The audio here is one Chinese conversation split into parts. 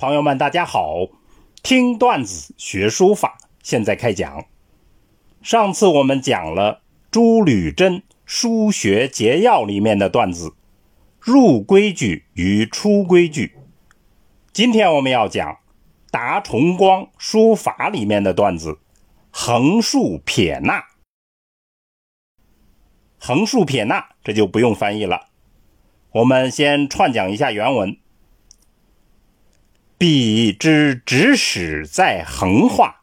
朋友们，大家好！听段子学书法，现在开讲。上次我们讲了朱履珍《书学节要》里面的段子“入规矩与出规矩”，今天我们要讲达崇光书法里面的段子“横竖撇捺”。横竖撇捺这就不用翻译了，我们先串讲一下原文。笔之指使在横画，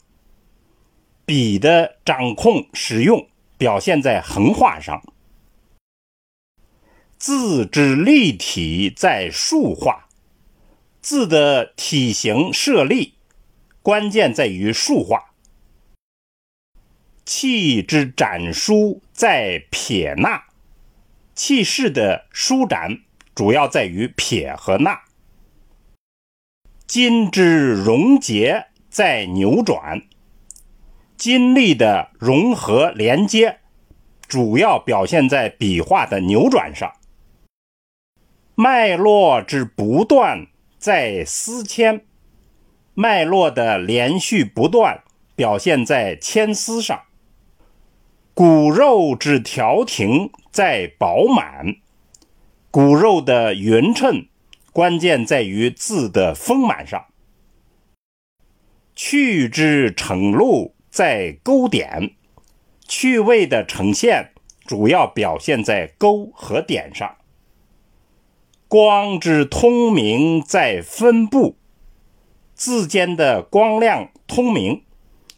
笔的掌控使用表现在横画上；字之立体在竖画，字的体型设立关键在于竖画；气之展舒在撇捺，气势的舒展主要在于撇和捺。筋之溶结在扭转，筋力的融合连接，主要表现在笔画的扭转上。脉络之不断在丝牵，脉络的连续不断表现在牵丝上。骨肉之调停在饱满，骨肉的匀称。关键在于字的丰满上，趣之成露在勾点，趣味的呈现主要表现在勾和点上。光之通明在分布，字间的光亮通明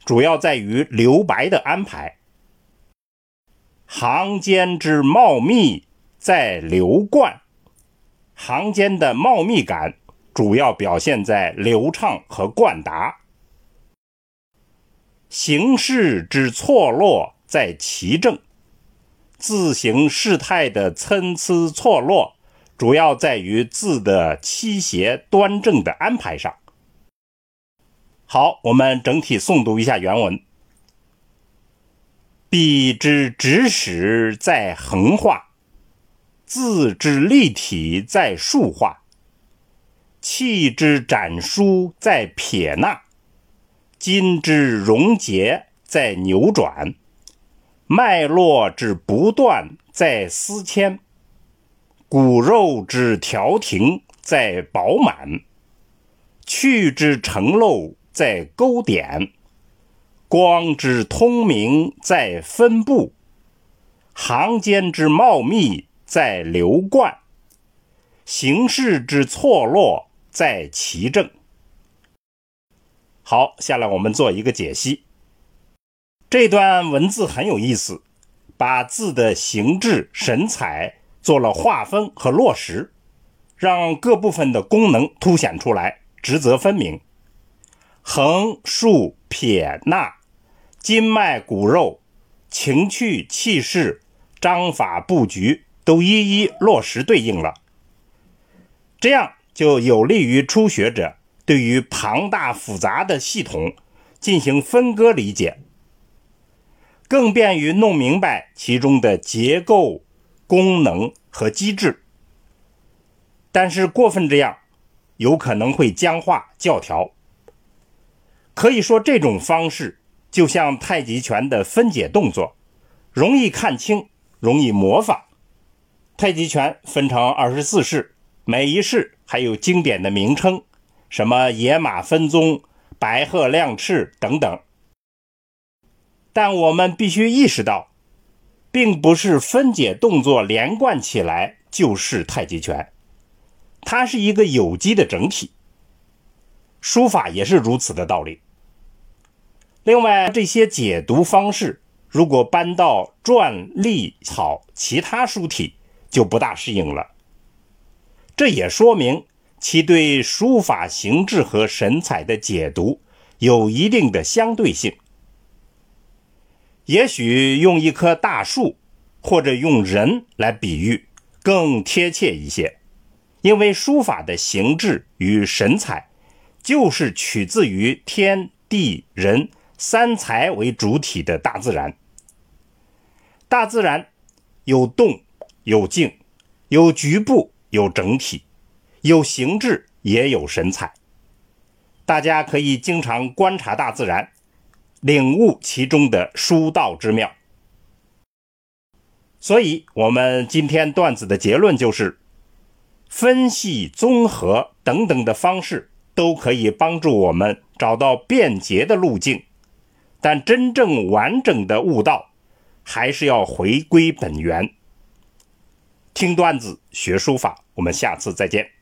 主要在于留白的安排。行间之茂密在流贯。行间的茂密感主要表现在流畅和贯达，形势之错落在齐正，字形事态的参差错落主要在于字的七斜端正的安排上。好，我们整体诵读一下原文：笔之指使在横画。字之立体在竖画，气之展舒在撇捺，筋之溶结在扭转，脉络之不断在丝牵，骨肉之调停在饱满，去之成露在勾点，光之通明在分布，行间之茂密。在流贯，形势之错落在其正。好，下来我们做一个解析。这段文字很有意思，把字的形制、神采做了划分和落实，让各部分的功能凸显出来，职责分明。横、竖、撇、捺，筋脉骨肉，情趣气势，章法布局。都一一落实对应了，这样就有利于初学者对于庞大复杂的系统进行分割理解，更便于弄明白其中的结构、功能和机制。但是过分这样，有可能会僵化教条。可以说，这种方式就像太极拳的分解动作，容易看清，容易模仿。太极拳分成二十四式，每一式还有经典的名称，什么野马分鬃、白鹤亮翅等等。但我们必须意识到，并不是分解动作连贯起来就是太极拳，它是一个有机的整体。书法也是如此的道理。另外，这些解读方式如果搬到篆、隶、草其他书体，就不大适应了，这也说明其对书法形制和神采的解读有一定的相对性。也许用一棵大树或者用人来比喻更贴切一些，因为书法的形制与神采就是取自于天地人三才为主体的大自然。大自然有动。有静，有局部，有整体，有形制，也有神采。大家可以经常观察大自然，领悟其中的书道之妙。所以，我们今天段子的结论就是：分析、综合等等的方式都可以帮助我们找到便捷的路径，但真正完整的悟道，还是要回归本源。听段子学书法，我们下次再见。